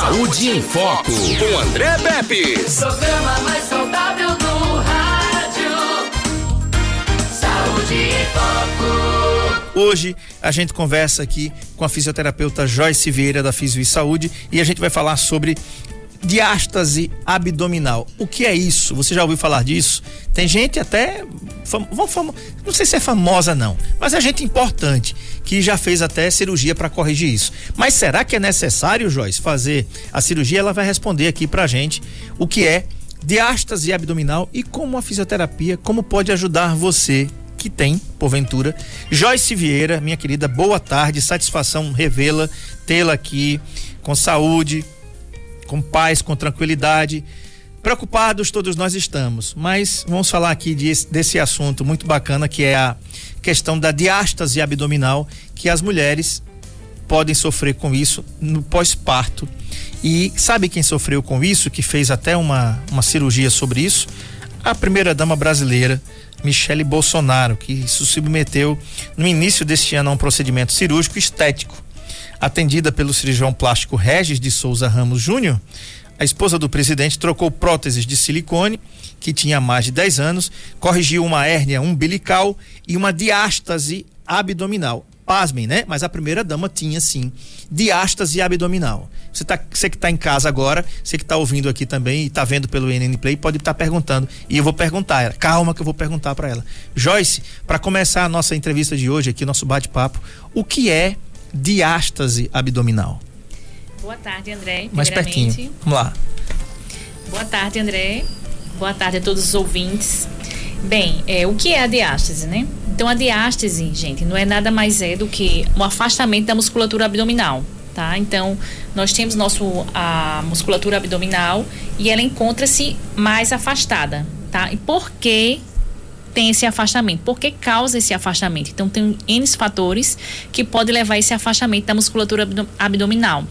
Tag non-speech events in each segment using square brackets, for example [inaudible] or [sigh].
Saúde em Foco, com André Pepe. Programa mais saudável do rádio. Saúde em Foco. Hoje a gente conversa aqui com a fisioterapeuta Joyce Vieira da Fisio e Saúde e a gente vai falar sobre diástase abdominal. O que é isso? Você já ouviu falar disso? Tem gente até fam, fam, não sei se é famosa não, mas é gente importante que já fez até cirurgia para corrigir isso. Mas será que é necessário, Joyce, fazer a cirurgia? Ela vai responder aqui pra gente o que é diástase abdominal e como a fisioterapia, como pode ajudar você que tem, porventura. Joyce Vieira, minha querida, boa tarde, satisfação revê-la, tê-la aqui com saúde, com paz, com tranquilidade. Preocupados todos nós estamos, mas vamos falar aqui de, desse assunto muito bacana que é a questão da diástase abdominal, que as mulheres podem sofrer com isso no pós-parto. E sabe quem sofreu com isso, que fez até uma, uma cirurgia sobre isso? A primeira dama brasileira, Michele Bolsonaro, que se submeteu no início deste ano a um procedimento cirúrgico estético Atendida pelo cirurgião plástico Regis de Souza Ramos Júnior, a esposa do presidente trocou próteses de silicone, que tinha mais de 10 anos, corrigiu uma hérnia umbilical e uma diástase abdominal. Pasmem, né? Mas a primeira dama tinha sim diástase abdominal. Você, tá, você que está em casa agora, você que está ouvindo aqui também e está vendo pelo NN Play, pode estar tá perguntando. E eu vou perguntar ela. Calma que eu vou perguntar para ela. Joyce, para começar a nossa entrevista de hoje aqui, nosso bate-papo, o que é diástase abdominal. Boa tarde, André. Mais pertinho. Vamos lá. Boa tarde, André. Boa tarde a todos os ouvintes. Bem, é, o que é a diástase, né? Então, a diástase, gente, não é nada mais é do que um afastamento da musculatura abdominal, tá? Então, nós temos nosso, a musculatura abdominal e ela encontra-se mais afastada, tá? E por que tem esse afastamento. Por que causa esse afastamento? Então, tem N fatores que podem levar a esse afastamento da musculatura abdominal.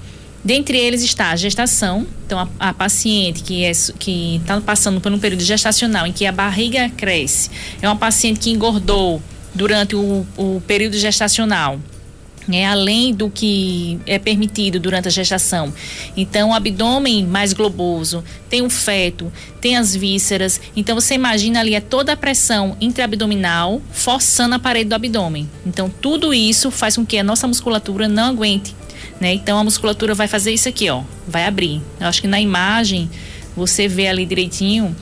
Dentre eles está a gestação, então a, a paciente que é, está passando por um período gestacional em que a barriga cresce, é uma paciente que engordou durante o, o período gestacional, é além do que é permitido durante a gestação. Então, o abdômen mais globoso, tem o feto, tem as vísceras. Então, você imagina ali é toda a pressão intraabdominal forçando a parede do abdômen. Então, tudo isso faz com que a nossa musculatura não aguente. Né? Então, a musculatura vai fazer isso aqui, ó, vai abrir. Eu acho que na imagem você vê ali direitinho.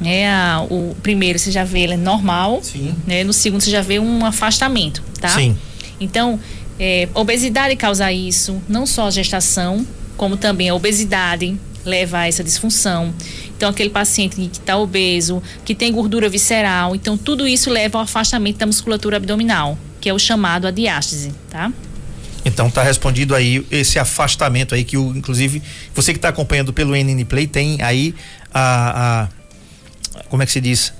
Né, a, o primeiro você já vê ele é normal, Sim. Né, no segundo você já vê um afastamento, tá? Sim. Então, é, obesidade causa isso, não só a gestação, como também a obesidade leva a essa disfunção. Então, aquele paciente que está obeso, que tem gordura visceral, então tudo isso leva ao afastamento da musculatura abdominal, que é o chamado a diástase, tá? Então tá respondido aí esse afastamento aí que o, inclusive, você que está acompanhando pelo NN Play tem aí a, a como é que se diz?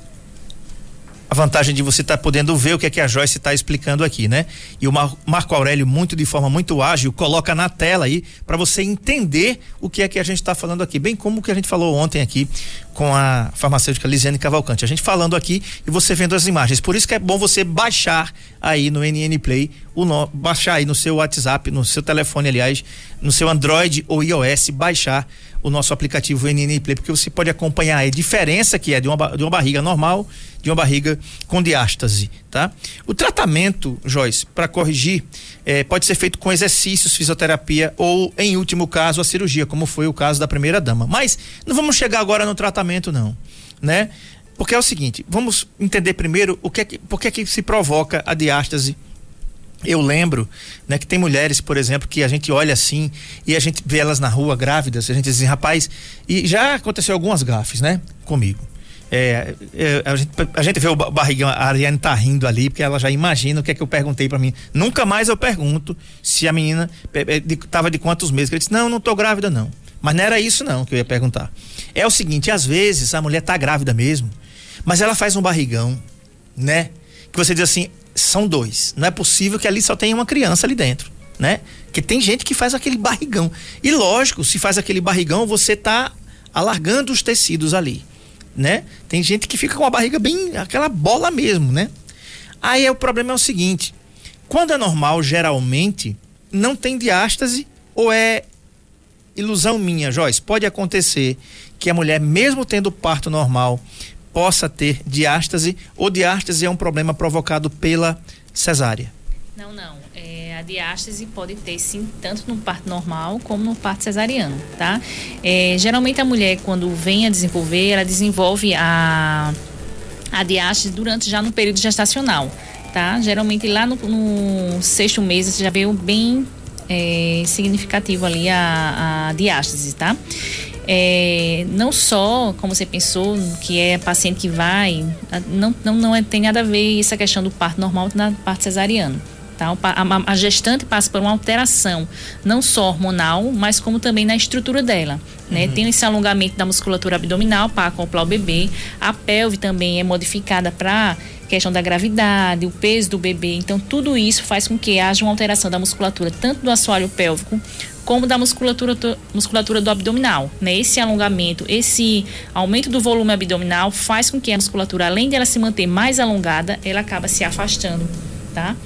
A vantagem de você estar tá podendo ver o que é que a Joyce está explicando aqui, né? E o Mar Marco Aurélio, muito de forma muito ágil, coloca na tela aí para você entender o que é que a gente está falando aqui, bem como o que a gente falou ontem aqui com a farmacêutica Lisiane Cavalcante. A gente falando aqui e você vendo as imagens. Por isso que é bom você baixar aí no NN Play, o no, baixar aí no seu WhatsApp, no seu telefone, aliás, no seu Android ou iOS, baixar o nosso aplicativo NN Play, porque você pode acompanhar a diferença que é de uma, de uma barriga normal, de uma barriga com diástase, tá? O tratamento, Joyce, para corrigir, eh, pode ser feito com exercícios, fisioterapia ou, em último caso, a cirurgia, como foi o caso da primeira dama. Mas não vamos chegar agora no tratamento, não, né? Porque é o seguinte, vamos entender primeiro o que é que, por que é que se provoca a diástase eu lembro, né, que tem mulheres, por exemplo, que a gente olha assim e a gente vê elas na rua grávidas, a gente diz assim, rapaz, e já aconteceu algumas gafes, né, comigo. É, é, a, gente, a gente vê o barrigão, a Ariane tá rindo ali, porque ela já imagina o que é que eu perguntei para mim. Nunca mais eu pergunto se a menina é, de, quantos meses. Ele disse, não, não tô grávida não. Mas não era isso não que eu ia perguntar. É o seguinte, às vezes a mulher tá grávida mesmo, mas ela faz um barrigão, né? Que você diz assim, são dois. Não é possível que ali só tenha uma criança ali dentro, né? Que tem gente que faz aquele barrigão. E lógico, se faz aquele barrigão, você tá alargando os tecidos ali, né? Tem gente que fica com a barriga bem aquela bola mesmo, né? Aí é, o problema é o seguinte: quando é normal, geralmente não tem diástase ou é ilusão minha, Joyce, pode acontecer que a mulher, mesmo tendo parto normal, possa ter diástase ou diástase é um problema provocado pela cesárea? Não, não. É, a diástase pode ter sim, tanto no parto normal como no parto cesariano, tá? É, geralmente a mulher, quando vem a desenvolver, ela desenvolve a, a diástase durante já no período gestacional, tá? Geralmente lá no, no sexto mês você já veio bem é, significativo ali a, a diástase, tá? É, não só, como você pensou, que é paciente que vai, não, não, não é, tem nada a ver essa questão do parto normal na parto cesariano. Tá? A, a, gestante passa por uma alteração, não só hormonal, mas como também na estrutura dela. Né? Uhum. Tem esse alongamento da musculatura abdominal para acoplar o bebê. A pelve também é modificada para questão da gravidade, o peso do bebê. Então, tudo isso faz com que haja uma alteração da musculatura, tanto do assoalho pélvico como da musculatura, musculatura do abdominal. Né? Esse alongamento, esse aumento do volume abdominal faz com que a musculatura, além de ela se manter mais alongada, ela acaba se afastando, tá?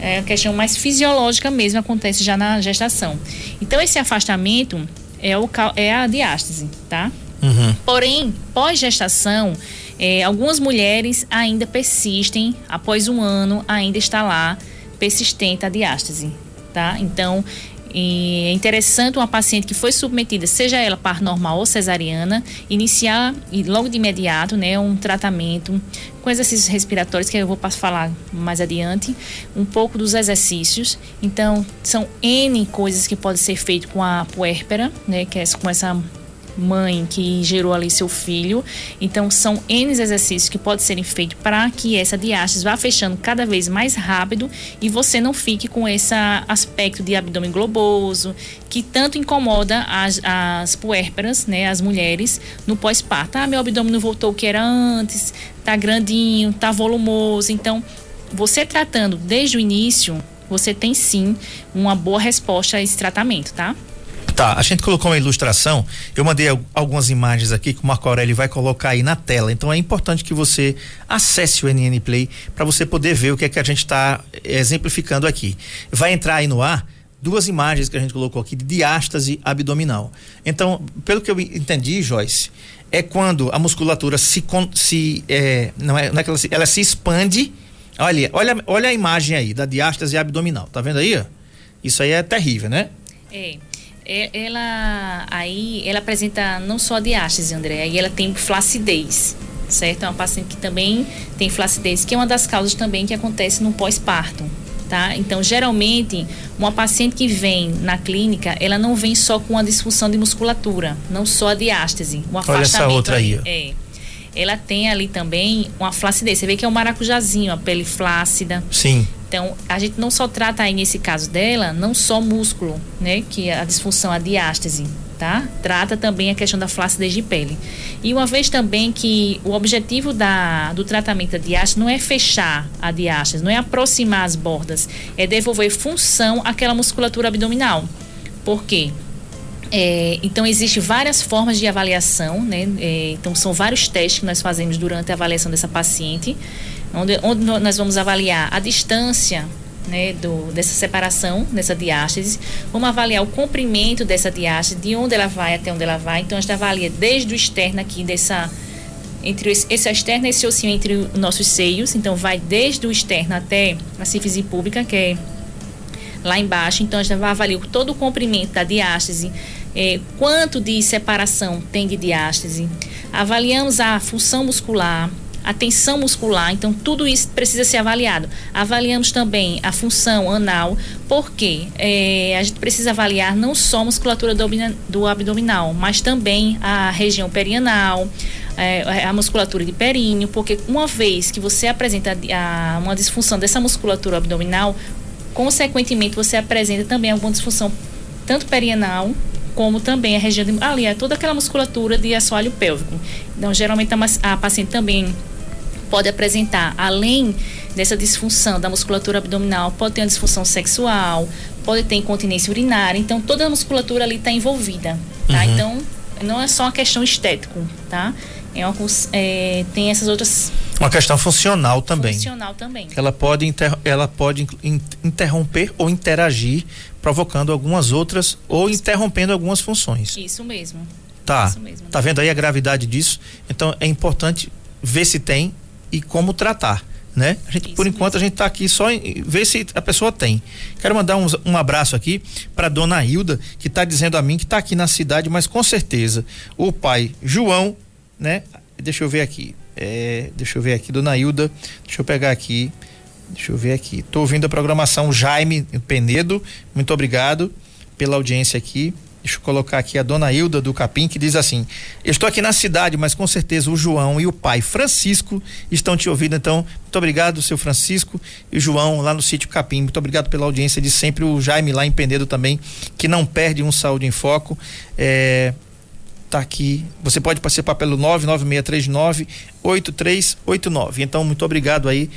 É a questão mais fisiológica mesmo, acontece já na gestação. Então, esse afastamento é, o, é a diástase, tá? Uhum. Porém, pós-gestação, é, algumas mulheres ainda persistem, após um ano, ainda está lá persistente a diástase, tá? Então, e é interessante uma paciente que foi submetida, seja ela par normal ou cesariana, iniciar logo de imediato, né, um tratamento com exercícios respiratórios que eu vou falar mais adiante, um pouco dos exercícios. Então, são N coisas que podem ser feitas com a puérpera, né, que é com essa mãe que gerou ali seu filho. Então, são N exercícios que podem serem feitos para que essa diástase vá fechando cada vez mais rápido e você não fique com esse aspecto de abdômen globoso que tanto incomoda as, as puérperas, né, as mulheres, no pós-parto. Ah, meu abdômen não voltou o que era antes, tá grandinho, tá volumoso. Então, você tratando desde o início, você tem sim uma boa resposta a esse tratamento, tá? Tá, a gente colocou uma ilustração, eu mandei algumas imagens aqui que o Marco Aurélio vai colocar aí na tela. Então é importante que você acesse o NN Play para você poder ver o que é que a gente está exemplificando aqui. Vai entrar aí no ar duas imagens que a gente colocou aqui de diástase abdominal. Então, pelo que eu entendi, Joyce, é quando a musculatura se, se é, não é, não é que ela se, ela se expande. Olha, olha, olha a imagem aí da diástase abdominal. Tá vendo aí? Isso aí é terrível, né? É. É, ela aí ela apresenta não só diástase, André, aí ela tem flacidez, certo? É uma paciente que também tem flacidez, que é uma das causas também que acontece no pós-parto, tá? Então, geralmente, uma paciente que vem na clínica, ela não vem só com uma disfunção de musculatura, não só a diástase, um Olha essa outra aí. É. Ela tem ali também uma flacidez. Você vê que é um maracujazinho, a pele flácida. Sim. Então, a gente não só trata aí nesse caso dela, não só músculo, né, que é a disfunção, a diástase, tá? Trata também a questão da flacidez de pele. E uma vez também que o objetivo da, do tratamento da diástase não é fechar a diástase, não é aproximar as bordas, é devolver função àquela musculatura abdominal. Por quê? É, então, existem várias formas de avaliação, né? É, então, são vários testes que nós fazemos durante a avaliação dessa paciente onde, onde nós vamos avaliar a distância né, do, dessa separação, dessa diástase. Vamos avaliar o comprimento dessa diástase, de onde ela vai até onde ela vai. Então, a gente avalia desde o externo aqui, dessa, entre esse, externo e esse ossinho entre os nossos seios. Então, vai desde o externo até a sífise pública, que é lá embaixo. Então, a gente vai avaliar todo o comprimento da diástase, é, quanto de separação tem de diástase. Avaliamos a função muscular, a tensão muscular, então tudo isso precisa ser avaliado. Avaliamos também a função anal, porque é, a gente precisa avaliar não só a musculatura do, do abdominal, mas também a região perianal, é, a musculatura de períneo, porque uma vez que você apresenta a, uma disfunção dessa musculatura abdominal, consequentemente você apresenta também alguma disfunção tanto perianal como também a região de, ali é toda aquela musculatura de assoalho pélvico. Então, geralmente a, a paciente também pode apresentar, além dessa disfunção da musculatura abdominal, pode ter uma disfunção sexual, pode ter incontinência urinária. Então, toda a musculatura ali está envolvida, tá? Uhum. Então, não é só uma questão estética, tá? É uma, é, tem essas outras Uma questão funcional também. Funcional também. Ela pode, inter, ela pode in, interromper ou interagir, provocando algumas outras ou Isso. interrompendo algumas funções. Isso mesmo. Tá. Isso mesmo. Tá vendo aí a gravidade disso? Então é importante ver se tem e como tratar. Né? A gente, por enquanto mesmo. a gente está aqui só em ver se a pessoa tem. Quero mandar um, um abraço aqui para dona Hilda, que está dizendo a mim que está aqui na cidade, mas com certeza o pai João, né? Deixa eu ver aqui. É, deixa eu ver aqui, dona Hilda. Deixa eu pegar aqui. Deixa eu ver aqui. Tô ouvindo a programação Jaime Penedo. Muito obrigado pela audiência aqui. Deixa eu colocar aqui a dona Hilda do Capim, que diz assim: Estou aqui na cidade, mas com certeza o João e o pai Francisco estão te ouvindo. Então, muito obrigado, seu Francisco e o João lá no sítio Capim. Muito obrigado pela audiência de sempre. O Jaime lá em Penedo também, que não perde um Saúde em Foco. É, tá aqui. Você pode participar pelo 99639 8389. Então, muito obrigado aí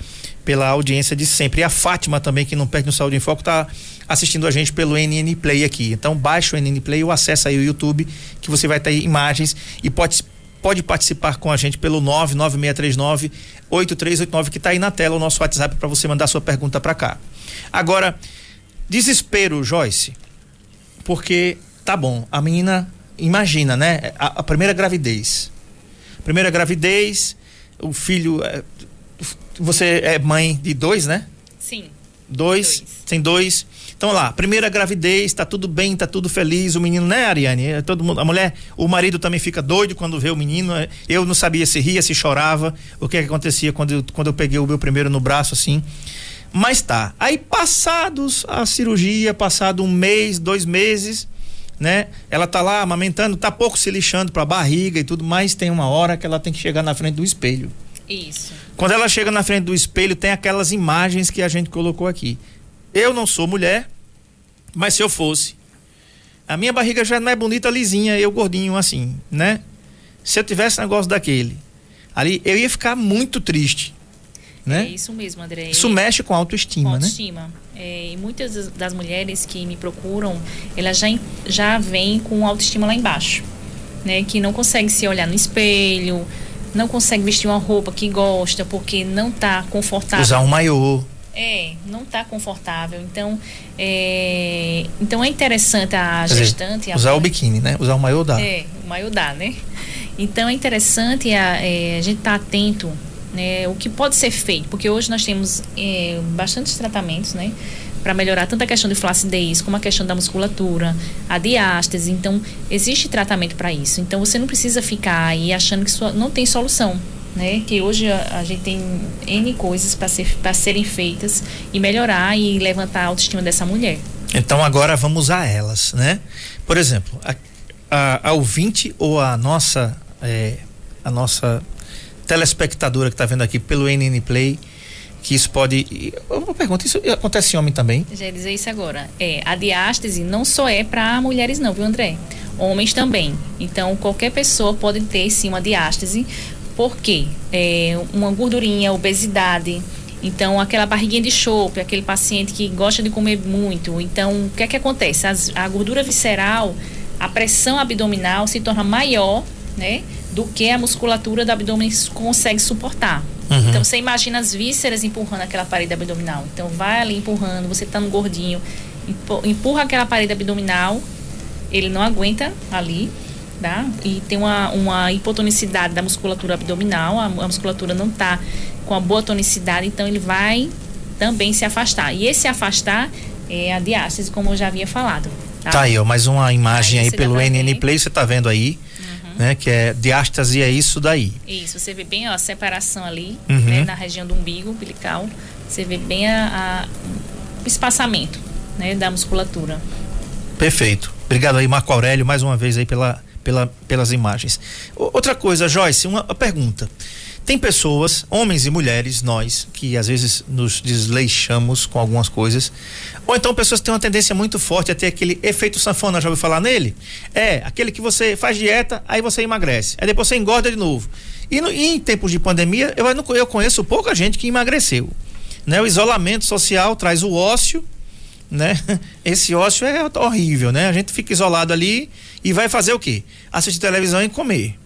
pela audiência de sempre. E a Fátima também, que não perde no Saúde em Foco, tá assistindo a gente pelo NN Play aqui. Então, baixa o NN Play ou acessa aí o YouTube, que você vai ter imagens e pode pode participar com a gente pelo 99639 8389 que está aí na tela o nosso WhatsApp para você mandar sua pergunta para cá. Agora, desespero, Joyce. Porque tá bom, a menina imagina, né? A, a, primeira gravidez. Primeira gravidez, o filho. É, você é mãe de dois, né? Sim. Dois, dois. tem dois. Então lá, primeira gravidez, tá tudo bem, tá tudo feliz, o menino, né, Ariane? É, todo mundo, a mulher, o marido também fica doido quando vê o menino. É, eu não sabia se ria, se chorava, o que, é que acontecia quando eu, quando eu peguei o meu primeiro no braço, assim. Mas tá. Aí passados a cirurgia, passado um mês, dois meses, né? Ela tá lá amamentando, tá pouco se lixando para a barriga e tudo, mas tem uma hora que ela tem que chegar na frente do espelho. Isso. Quando ela chega na frente do espelho, tem aquelas imagens que a gente colocou aqui. Eu não sou mulher, mas se eu fosse, a minha barriga já não é bonita lisinha, eu gordinho assim, né? Se eu tivesse negócio daquele, ali eu ia ficar muito triste né? É isso mesmo, André. Isso mexe com a autoestima, com autoestima. né? É, e muitas das mulheres que me procuram, elas já, já vêm com autoestima lá embaixo, né? Que não consegue se olhar no espelho, não consegue vestir uma roupa que gosta porque não está confortável. Usar um maiô. É, não está confortável. Então, é, então é interessante a gestante. Dizer, usar a... o biquíni, né? Usar o maiô dá. É, o maiô dá, né? Então é interessante a, é, a gente estar tá atento né, o que pode ser feito, porque hoje nós temos é, bastantes tratamentos, né, para melhorar tanto a questão de flacidez como a questão da musculatura, a diástase. Então, existe tratamento para isso. Então, você não precisa ficar aí achando que isso não tem solução. Né? Que hoje a, a gente tem N coisas para ser, serem feitas e melhorar e levantar a autoestima dessa mulher. Então agora vamos a elas, né? Por exemplo, a, a, a ouvinte ou a nossa é, a nossa telespectadora que está vendo aqui pelo NN Play, que isso pode. Uma pergunta, isso acontece em homem também? Já ia dizer isso agora. É, a diástase não só é para mulheres, não, viu, André? Homens também. Então, qualquer pessoa pode ter sim uma diástase, porque é, uma gordurinha, obesidade. Então, aquela barriguinha de chope, aquele paciente que gosta de comer muito. Então, o que é que acontece? As, a gordura visceral, a pressão abdominal se torna maior, né? Do que a musculatura do abdômen consegue suportar. Uhum. Então você imagina as vísceras empurrando aquela parede abdominal. Então vai ali empurrando, você tá no gordinho, empurra aquela parede abdominal, ele não aguenta ali, tá? E tem uma, uma hipotonicidade da musculatura abdominal, a, a musculatura não tá com a boa tonicidade, então ele vai também se afastar. E esse afastar é a diástase, como eu já havia falado. Tá, tá aí, ó, mais uma imagem aí, aí pelo NN Play, você tá vendo aí né? Que é diástase é isso daí. Isso, você vê bem ó, a separação ali, uhum. né, na região do umbigo umbilical, você vê bem a, a, o espaçamento, né, da musculatura. Perfeito. Obrigado aí, Marco Aurélio, mais uma vez aí pela, pela, pelas imagens. Outra coisa, Joyce, uma pergunta. Tem pessoas, homens e mulheres, nós, que às vezes nos desleixamos com algumas coisas, ou então pessoas que têm uma tendência muito forte a ter aquele efeito sanfona, já ouviu falar nele? É, aquele que você faz dieta, aí você emagrece, aí depois você engorda de novo. E, no, e em tempos de pandemia, eu, eu conheço pouca gente que emagreceu. Né? O isolamento social traz o ócio, né? [laughs] Esse ócio é horrível, né? A gente fica isolado ali e vai fazer o quê? Assistir televisão e comer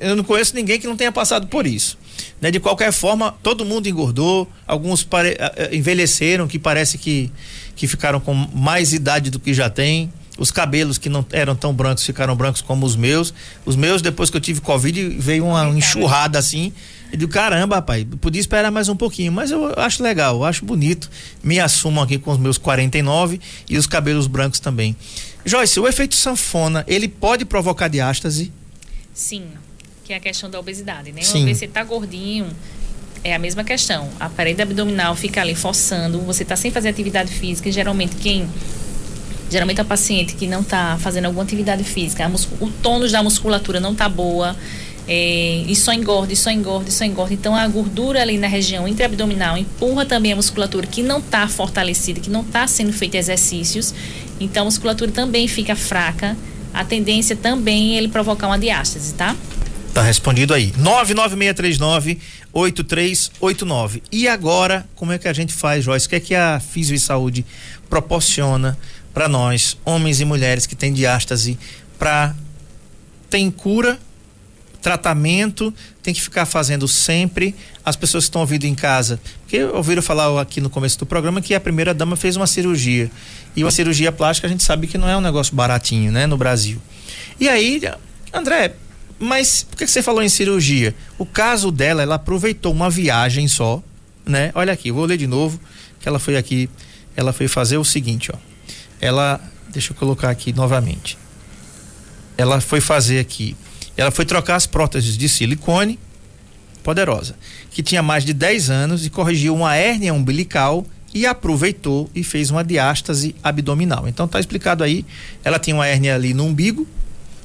Eu não conheço ninguém que não tenha passado por isso. Né? De qualquer forma, todo mundo engordou, alguns pare... envelheceram, que parece que, que ficaram com mais idade do que já tem. Os cabelos que não eram tão brancos ficaram brancos como os meus. Os meus, depois que eu tive Covid, veio uma enxurrada assim. E digo, caramba, rapaz, podia esperar mais um pouquinho, mas eu acho legal, eu acho bonito. Me assumo aqui com os meus 49 e os cabelos brancos também. Joyce, o efeito sanfona, ele pode provocar diástase? Sim, que é a questão da obesidade, né? Sim. Uma vez você tá gordinho, é a mesma questão. A parede abdominal fica ali forçando, você tá sem fazer atividade física, e geralmente quem geralmente a paciente que não está fazendo alguma atividade física, o tônus da musculatura não está boa, é, e só engorda, e só engorda, e só engorda. Então a gordura ali na região intraabdominal empurra também a musculatura que não está fortalecida, que não está sendo feita exercícios. Então a musculatura também fica fraca. A tendência também é ele provocar uma diástase, tá? Tá respondido aí. 99639 8389. E agora, como é que a gente faz, Joyce? O que é que a Fisio e Saúde proporciona para nós, homens e mulheres que têm diástase, para tem cura tratamento tem que ficar fazendo sempre. As pessoas que estão ouvindo em casa, porque ouviram falar aqui no começo do programa que a primeira dama fez uma cirurgia. E uma cirurgia plástica a gente sabe que não é um negócio baratinho, né, no Brasil. E aí, André, mas por que você falou em cirurgia? O caso dela, ela aproveitou uma viagem só, né? Olha aqui, vou ler de novo, que ela foi aqui, ela foi fazer o seguinte, ó. Ela, deixa eu colocar aqui novamente. Ela foi fazer aqui ela foi trocar as próteses de silicone, poderosa, que tinha mais de 10 anos e corrigiu uma hérnia umbilical e aproveitou e fez uma diástase abdominal. Então tá explicado aí, ela tinha uma hérnia ali no umbigo,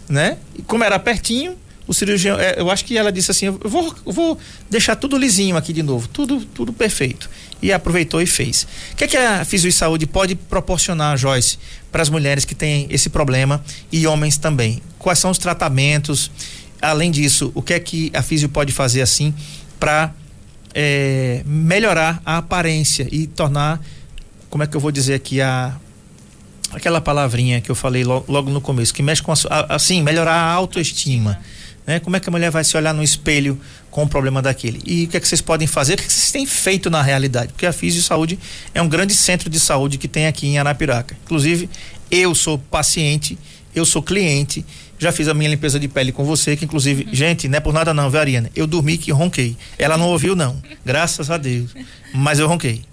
né? E como era pertinho, o cirurgião, é, eu acho que ela disse assim, eu vou, eu vou deixar tudo lisinho aqui de novo, tudo, tudo perfeito. E aproveitou e fez. O que é que a Fisio Saúde pode proporcionar, Joyce, para as mulheres que têm esse problema e homens também? quais são os tratamentos. Além disso, o que é que a Físio pode fazer assim para é, melhorar a aparência e tornar, como é que eu vou dizer aqui, a aquela palavrinha que eu falei logo, logo no começo, que mexe com a, assim, melhorar a autoestima. Né? Como é que a mulher vai se olhar no espelho com o problema daquele? E o que é que vocês podem fazer? O que, é que vocês têm feito na realidade? Porque a Físio Saúde é um grande centro de saúde que tem aqui em Arapiraca. Inclusive, eu sou paciente, eu sou cliente já fiz a minha limpeza de pele com você, que inclusive, uhum. gente, não é por nada não, viu, Ariana? Eu dormi que ronquei. Ela não ouviu, não. Graças a Deus. Mas eu ronquei.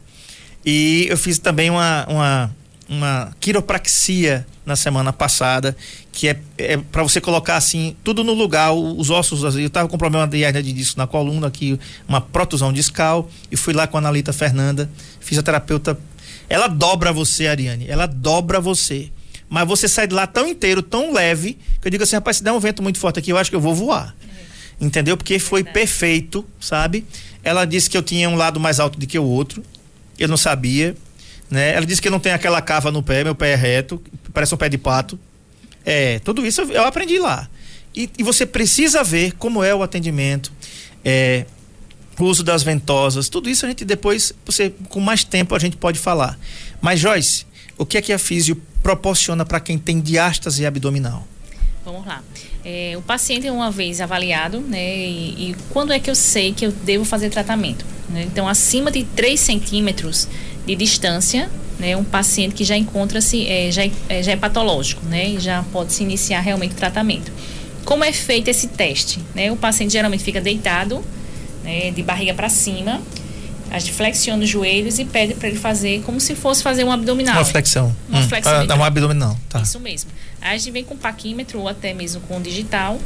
E eu fiz também uma, uma, uma quiropraxia na semana passada, que é, é para você colocar assim, tudo no lugar, os ossos. Eu tava com problema de hernia de disco na coluna, aqui, uma protusão discal, e fui lá com a Analita Fernanda, fisioterapeuta. Ela dobra você, Ariane. Ela dobra você mas você sai de lá tão inteiro, tão leve, que eu digo assim, rapaz, se der um vento muito forte aqui, eu acho que eu vou voar. É. Entendeu? Porque foi perfeito, sabe? Ela disse que eu tinha um lado mais alto do que o outro. Eu não sabia, né? Ela disse que não tenho aquela cava no pé, meu pé é reto, parece um pé de pato. É, tudo isso eu, eu aprendi lá. E, e, você precisa ver como é o atendimento, é, o uso das ventosas, tudo isso a gente depois, você com mais tempo a gente pode falar. Mas Joyce, o que é que a físio proporciona para quem tem diástase abdominal? Vamos lá. É, o paciente é uma vez avaliado, né? E, e, quando é que eu sei que eu devo fazer tratamento? Né? Então, acima de 3 centímetros de distância, né? Um paciente que já encontra-se, é, já, é, já é patológico, né? E já pode se iniciar realmente o tratamento. Como é feito esse teste? Né? O paciente geralmente fica deitado, né? De barriga para cima a gente flexiona os joelhos e pede para ele fazer como se fosse fazer um abdominal. Uma flexão. Uma hum. flexão. Ah, um abdominal, tá. Isso mesmo. Aí a gente vem com paquímetro ou até mesmo com digital,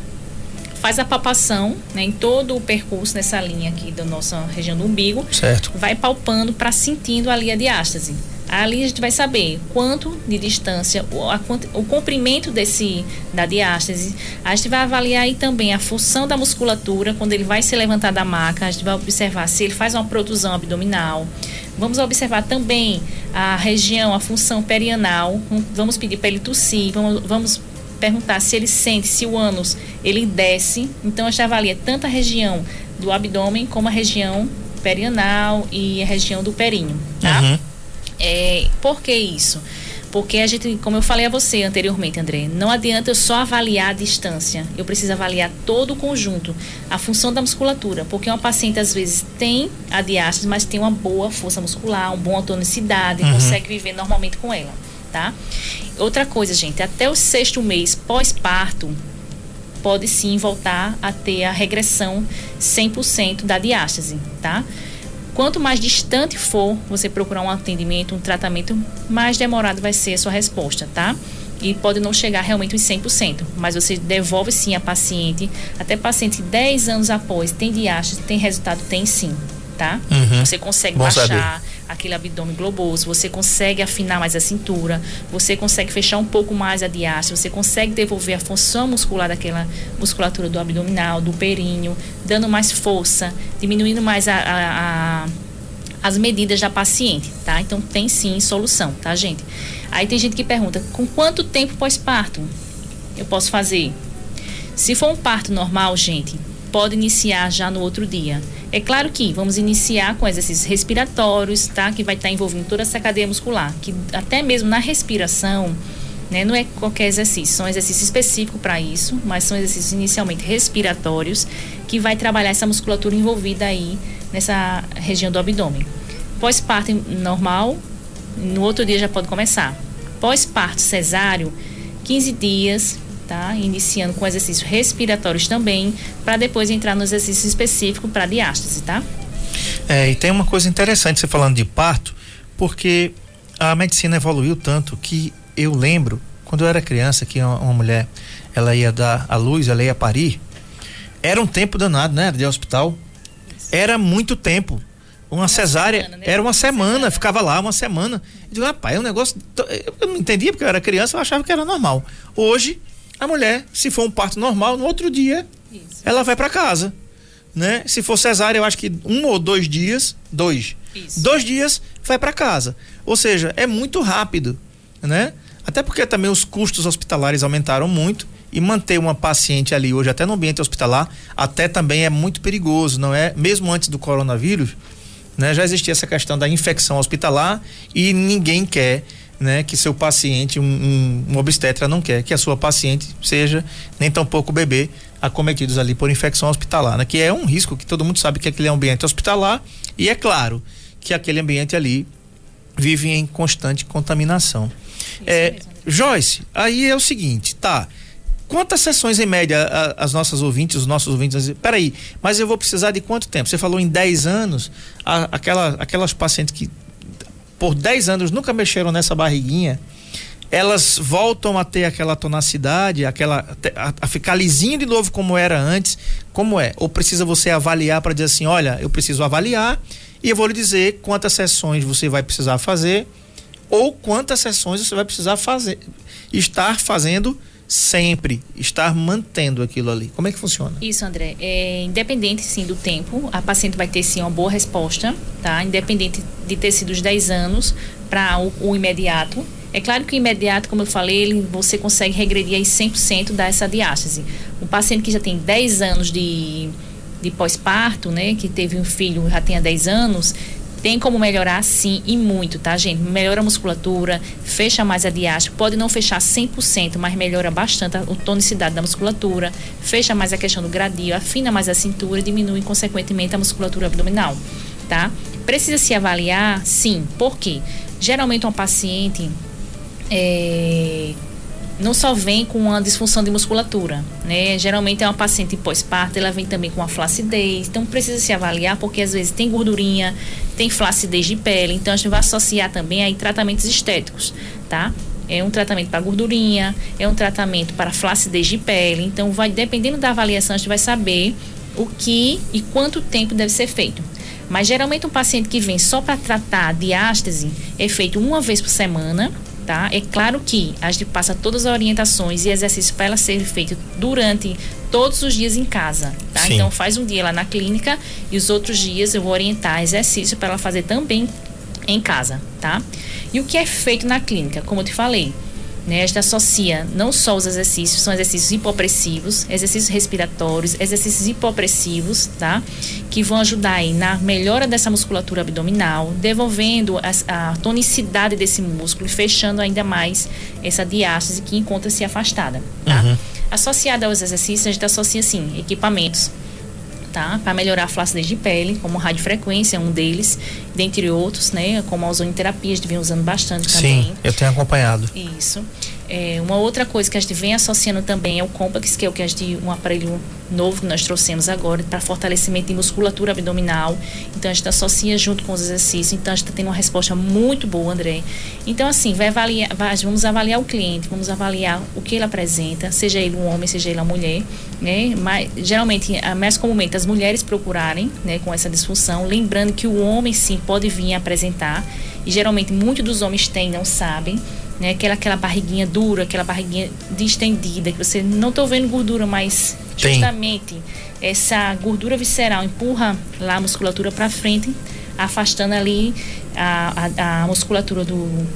faz a palpação né, em todo o percurso nessa linha aqui da nossa região do umbigo. Certo. Vai palpando para sentindo ali a diástase. Ali a gente vai saber quanto de distância, o, a, o comprimento desse da diástase. A gente vai avaliar aí também a função da musculatura quando ele vai se levantar da maca. A gente vai observar se ele faz uma protusão abdominal. Vamos observar também a região, a função perianal. Vamos pedir para ele tossir. Vamos, vamos perguntar se ele sente, se o ânus ele desce. Então a gente avalia tanto a região do abdômen como a região perianal e a região do períneo, tá? Uhum. É, por que isso? Porque a gente, como eu falei a você anteriormente, André, não adianta eu só avaliar a distância. Eu preciso avaliar todo o conjunto, a função da musculatura. Porque uma paciente, às vezes, tem a diástase, mas tem uma boa força muscular, uma boa tonicidade, uhum. consegue viver normalmente com ela, tá? Outra coisa, gente, até o sexto mês pós-parto, pode sim voltar a ter a regressão 100% da diástase, tá? Quanto mais distante for você procurar um atendimento, um tratamento, mais demorado vai ser a sua resposta, tá? E pode não chegar realmente em 100%, mas você devolve sim a paciente, até paciente 10 anos após, tem diástase, tem resultado, tem sim, tá? Uhum. Você consegue Bom baixar saber. Aquele abdômen globoso, você consegue afinar mais a cintura, você consegue fechar um pouco mais a diástase, você consegue devolver a função muscular daquela musculatura do abdominal, do períneo, dando mais força, diminuindo mais a, a, a as medidas da paciente, tá? Então tem sim solução, tá, gente? Aí tem gente que pergunta: com quanto tempo pós-parto eu posso fazer? Se for um parto normal, gente, pode iniciar já no outro dia. É claro que vamos iniciar com exercícios respiratórios, tá? Que vai estar envolvendo toda essa cadeia muscular, que até mesmo na respiração, né? Não é qualquer exercício, são exercícios específicos para isso, mas são exercícios inicialmente respiratórios que vai trabalhar essa musculatura envolvida aí nessa região do abdômen. Pós-parto normal, no outro dia já pode começar. Pós-parto cesáreo, 15 dias, tá? Iniciando com exercícios respiratórios também, para depois entrar no exercício específico para diástase, tá? É, e tem uma coisa interessante você falando de parto, porque a medicina evoluiu tanto que eu lembro, quando eu era criança, que uma, uma mulher, ela ia dar a luz, ela ia parir, era um tempo danado, né? De hospital. Era muito tempo. Uma, uma cesárea semana, né? era uma semana, semana, ficava lá uma semana. Eu digo, rapaz, é um negócio. Eu não entendia porque eu era criança, eu achava que era normal. Hoje, a mulher, se for um parto normal, no outro dia, Isso. ela vai para casa. Né? Se for cesárea, eu acho que um ou dois dias, dois. Isso. Dois dias vai para casa. Ou seja, é muito rápido, né? Até porque também os custos hospitalares aumentaram muito e manter uma paciente ali hoje até no ambiente hospitalar até também é muito perigoso, não é? Mesmo antes do coronavírus, né? Já existia essa questão da infecção hospitalar e ninguém quer né, que seu paciente, um, um, um, obstetra não quer que a sua paciente seja nem tampouco bebê acometidos ali por infecção hospitalar, né? Que é um risco que todo mundo sabe que aquele é um ambiente hospitalar e é claro que aquele ambiente ali vive em constante contaminação. é, mesmo. Joyce, aí é o seguinte, tá? Quantas sessões em média a, as nossas ouvintes, os nossos ouvintes, peraí, mas eu vou precisar de quanto tempo? Você falou em 10 anos, a, aquela, aquelas pacientes que por 10 anos nunca mexeram nessa barriguinha, elas voltam a ter aquela tonacidade, aquela a, a, ficar lisinho de novo como era antes, como é? Ou precisa você avaliar para dizer assim, olha, eu preciso avaliar e eu vou lhe dizer quantas sessões você vai precisar fazer ou quantas sessões você vai precisar fazer, estar fazendo sempre estar mantendo aquilo ali. Como é que funciona? Isso, André. É, independente, sim, do tempo, a paciente vai ter, sim, uma boa resposta, tá? Independente de ter sido os 10 anos para o, o, imediato. É claro que o imediato, como eu falei, ele, você consegue regredir aí 100% dessa diástase. O paciente que já tem 10 anos de, de pós-parto, né, que teve um filho já tenha 10 anos, tem como melhorar sim e muito, tá, gente? Melhora a musculatura, fecha mais a diástase, pode não fechar 100%, mas melhora bastante a tonicidade da musculatura, fecha mais a questão do gradil, afina mais a cintura e diminui consequentemente a musculatura abdominal, tá? Precisa se avaliar? Sim. Por quê? Geralmente uma paciente é, não só vem com uma disfunção de musculatura, né? Geralmente é uma paciente pós-parto, ela vem também com uma flacidez, então precisa se avaliar porque às vezes tem gordurinha, tem flacidez de pele, então a gente vai associar também aí tratamentos estéticos, tá? É um tratamento para gordurinha, é um tratamento para flacidez de pele, então vai dependendo da avaliação a gente vai saber o que e quanto tempo deve ser feito. Mas geralmente um paciente que vem só para tratar diástase é feito uma vez por semana, tá? É claro que a gente passa todas as orientações e exercícios para ela ser feito durante todos os dias em casa, tá? Sim. Então faz um dia lá na clínica e os outros dias eu vou orientar exercício para ela fazer também em casa, tá? E o que é feito na clínica, como eu te falei, né? A gente associa não só os exercícios, são exercícios hipopressivos, exercícios respiratórios, exercícios hipopressivos, tá? Que vão ajudar aí na melhora dessa musculatura abdominal, devolvendo a, a tonicidade desse músculo e fechando ainda mais essa diástase que encontra-se afastada, tá? Uhum. Associada aos exercícios, a gente associa, assim, equipamentos tá? Para melhorar a flacidez de pele, como radiofrequência, um deles, dentre outros, né? Como a ozoniterapia, a gente vem usando bastante também. Sim, eu tenho acompanhado. Isso. É, uma outra coisa que a gente vem associando também é o Complex, que é o que a gente, um aparelho novo que nós trouxemos agora para fortalecimento de musculatura abdominal. Então a gente associa junto com os exercícios. Então a gente está tendo uma resposta muito boa, André. Então, assim, vai avaliar, vai, vamos avaliar o cliente, vamos avaliar o que ele apresenta, seja ele um homem, seja ele uma mulher. Né? Mas, geralmente, mais comumente, as mulheres procurarem né, com essa disfunção. Lembrando que o homem, sim, pode vir apresentar. E geralmente muitos dos homens têm, não sabem né? Aquela, aquela barriguinha dura, aquela barriguinha distendida, que você não estou vendo gordura, mas Tem. justamente essa gordura visceral empurra lá a musculatura para frente, afastando ali a, a, a musculatura do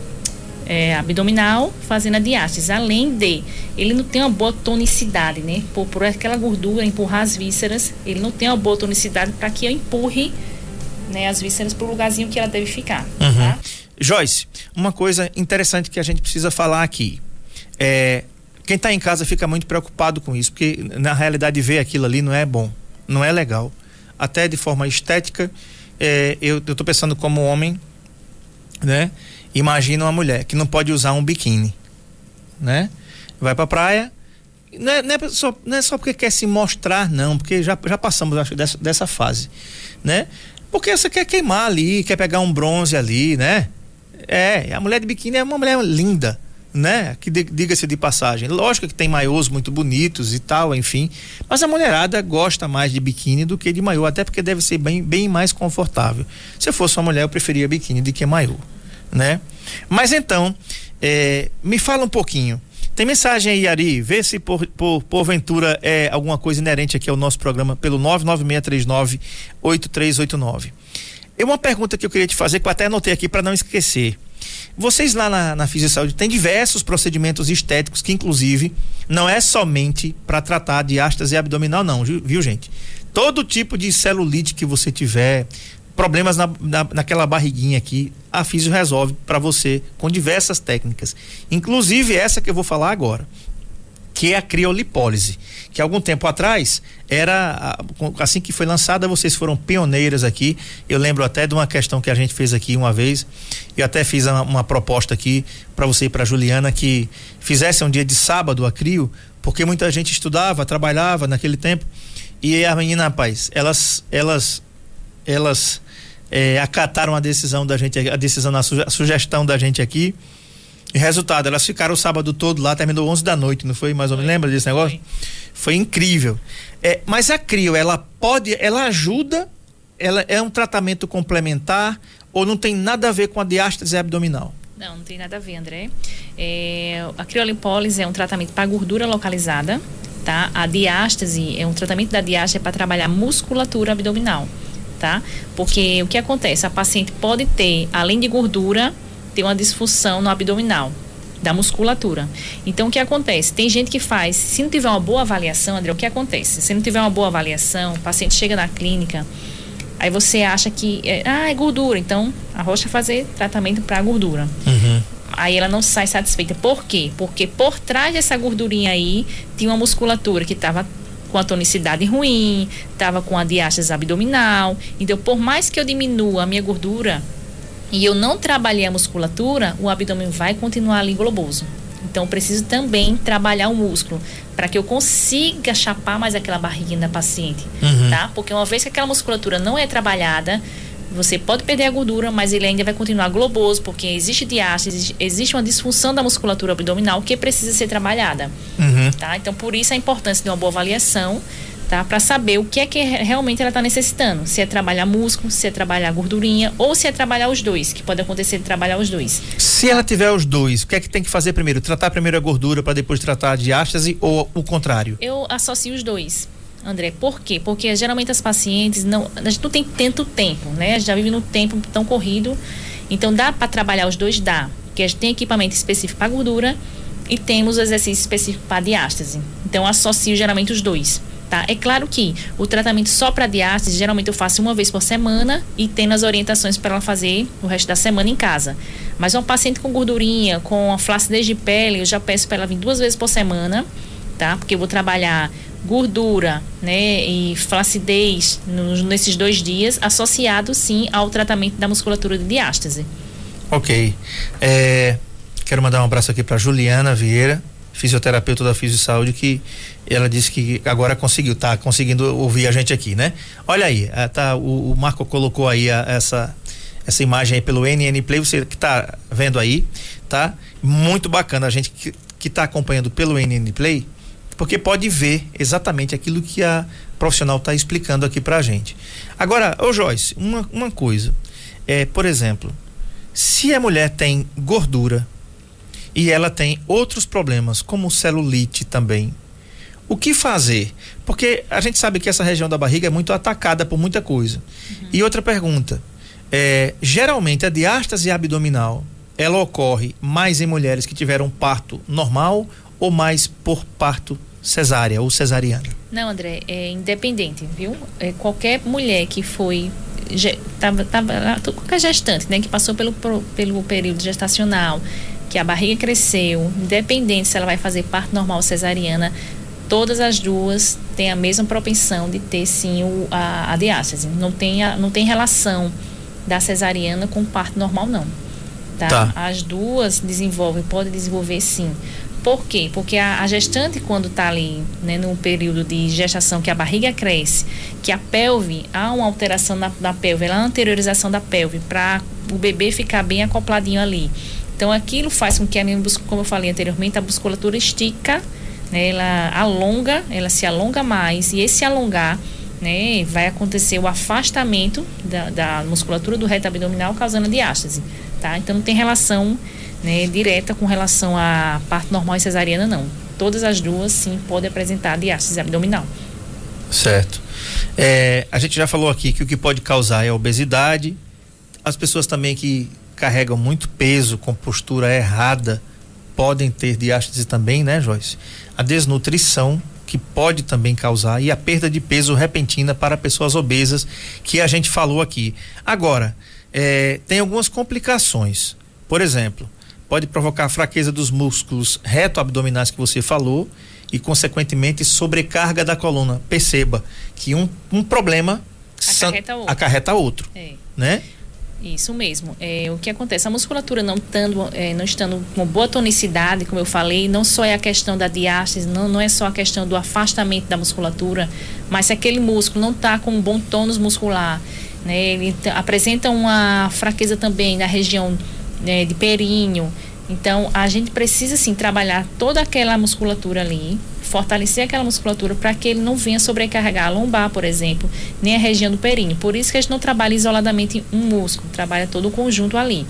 é, abdominal, fazendo a diástase. Além de, ele não tem uma boa tonicidade, né? Por, por aquela gordura empurrar as vísceras, ele não tem uma boa tonicidade para que eu empurre né, as vísceras para o lugarzinho que ela deve ficar. Uhum. Tá? Joyce, uma coisa interessante que a gente precisa falar aqui. É, quem está em casa fica muito preocupado com isso, porque na realidade ver aquilo ali não é bom, não é legal. Até de forma estética, é, eu, estou pensando como homem, né? Imagina uma mulher que não pode usar um biquíni, né? Vai pra praia, não é, não é, só, não é só porque quer se mostrar, não, porque já, já passamos acho, dessa, dessa fase, né? Porque você quer queimar ali, quer pegar um bronze ali, né? É, a mulher de biquíni é uma mulher linda, né? Que diga-se de passagem. Lógico que tem maiôs muito bonitos e tal, enfim. Mas a mulherada gosta mais de biquíni do que de maiô, até porque deve ser bem, bem mais confortável. Se eu fosse uma mulher, eu preferia biquíni do que maiô, né? Mas então, é, me fala um pouquinho. Tem mensagem aí, Ari? Vê se por, por, porventura é alguma coisa inerente aqui ao nosso programa pelo 99639 8389. É uma pergunta que eu queria te fazer, que eu até anotei aqui para não esquecer. Vocês lá na, na Saúde têm diversos procedimentos estéticos que, inclusive, não é somente para tratar de e abdominal, não, viu, gente? Todo tipo de celulite que você tiver, problemas na, na, naquela barriguinha aqui, a Físio resolve para você com diversas técnicas. Inclusive essa que eu vou falar agora que é a criolipólise, que algum tempo atrás era assim que foi lançada, vocês foram pioneiras aqui. Eu lembro até de uma questão que a gente fez aqui uma vez. Eu até fiz uma, uma proposta aqui para você e para Juliana que fizesse um dia de sábado a crio, porque muita gente estudava, trabalhava naquele tempo. E a menina, rapaz, elas elas elas é, acataram a decisão da gente, a decisão, a sugestão da gente aqui e resultado, elas ficaram o sábado todo lá, terminou 11 da noite, não foi? Mais ou menos, lembra desse negócio? Foi, foi incrível. É, mas a Crio, ela pode, ela ajuda, ela é um tratamento complementar ou não tem nada a ver com a diástase abdominal? Não, não tem nada a ver, André. É, a criolipólise é um tratamento para gordura localizada, tá? A diástase é um tratamento da diástase para trabalhar musculatura abdominal, tá? Porque o que acontece? A paciente pode ter, além de gordura, tem uma disfunção no abdominal da musculatura. Então o que acontece? Tem gente que faz, se não tiver uma boa avaliação, André, o que acontece? Se não tiver uma boa avaliação, o paciente chega na clínica, aí você acha que é, ah, é gordura, então a rocha fazer tratamento para gordura. Uhum. Aí ela não sai satisfeita. Por quê? Porque por trás dessa gordurinha aí tinha uma musculatura que estava com a tonicidade ruim, estava com a diástase abdominal. Então, por mais que eu diminua a minha gordura, e eu não trabalhei a musculatura, o abdômen vai continuar ali globoso. Então, preciso também trabalhar o músculo para que eu consiga chapar mais aquela barriguinha da paciente, uhum. tá? Porque uma vez que aquela musculatura não é trabalhada, você pode perder a gordura, mas ele ainda vai continuar globoso, porque existe diástase, existe uma disfunção da musculatura abdominal que precisa ser trabalhada, uhum. tá? Então, por isso a importância de uma boa avaliação tá? Para saber o que é que realmente ela está necessitando. Se é trabalhar músculo, se é trabalhar gordurinha ou se é trabalhar os dois, que pode acontecer de trabalhar os dois. Se ela tiver os dois, o que é que tem que fazer primeiro? Tratar primeiro a gordura para depois tratar a diástase ou o contrário? Eu associo os dois. André, por quê? Porque geralmente as pacientes não, a gente não tem tanto tempo, né? A gente já vive num tempo tão corrido. Então dá para trabalhar os dois dá, porque a gente tem equipamento específico para gordura e temos o exercício específico para diástase. Então, associo geralmente os dois. Tá? É claro que o tratamento só para diástase, geralmente eu faço uma vez por semana e tendo as orientações para ela fazer o resto da semana em casa. Mas uma paciente com gordurinha, com a flacidez de pele, eu já peço para ela vir duas vezes por semana, tá? Porque eu vou trabalhar gordura, né, e flacidez nos, nesses dois dias, associado sim ao tratamento da musculatura de diástase. Ok. É, quero mandar um abraço aqui para Juliana Vieira, fisioterapeuta da Fisio Saúde, que ela disse que agora conseguiu, tá conseguindo ouvir a gente aqui, né? Olha aí, é, tá, o, o Marco colocou aí a, essa essa imagem aí pelo NN Play, você que tá vendo aí, tá? Muito bacana a gente que, que tá acompanhando pelo NN Play, porque pode ver exatamente aquilo que a profissional está explicando aqui pra gente. Agora, ô Joyce, uma, uma coisa, é, por exemplo, se a mulher tem gordura e ela tem outros problemas, como celulite também, o que fazer? Porque a gente sabe que essa região da barriga é muito atacada por muita coisa. Uhum. E outra pergunta: é, geralmente a diástase abdominal ela ocorre mais em mulheres que tiveram parto normal ou mais por parto cesárea ou cesariana? Não, André, é independente, viu? É, qualquer mulher que foi tava, tava, qualquer gestante, né, que passou pelo, pelo período gestacional, que a barriga cresceu, independente se ela vai fazer parto normal ou cesariana, todas as duas têm a mesma propensão de ter sim o, a, a diástase. Não tem, a, não tem relação da cesariana com parto normal, não. Tá? tá. As duas desenvolvem, podem desenvolver sim. Por quê? Porque a, a gestante, quando está ali, né, no período de gestação, que a barriga cresce, que a pelve, há uma alteração na, na pelve, há uma anteriorização da pelve, para o bebê ficar bem acopladinho ali. Então, aquilo faz com que a minha, como eu falei anteriormente, a musculatura estica né, ela alonga, ela se alonga mais e esse alongar né, vai acontecer o afastamento da, da musculatura do reto abdominal causando a diástase, tá? Então não tem relação né, direta com relação à parte normal e cesariana não. Todas as duas sim podem apresentar diástase abdominal. Certo. É, a gente já falou aqui que o que pode causar é a obesidade, as pessoas também que carregam muito peso com postura errada podem ter diástase também, né, Joyce? A desnutrição que pode também causar e a perda de peso repentina para pessoas obesas que a gente falou aqui. Agora, é, tem algumas complicações. Por exemplo, pode provocar fraqueza dos músculos reto-abdominais que você falou e, consequentemente, sobrecarga da coluna. Perceba que um, um problema acarreta outro. Acarreta outro é. né? Isso mesmo. É, o que acontece? A musculatura não, tando, é, não estando com boa tonicidade, como eu falei, não só é a questão da diástase, não, não é só a questão do afastamento da musculatura, mas se aquele músculo não está com um bom tônus muscular, né, ele apresenta uma fraqueza também na região né, de períneo. Então, a gente precisa, sim, trabalhar toda aquela musculatura ali, fortalecer aquela musculatura para que ele não venha sobrecarregar a lombar, por exemplo, nem a região do períneo. Por isso que a gente não trabalha isoladamente um músculo, trabalha todo o conjunto ali,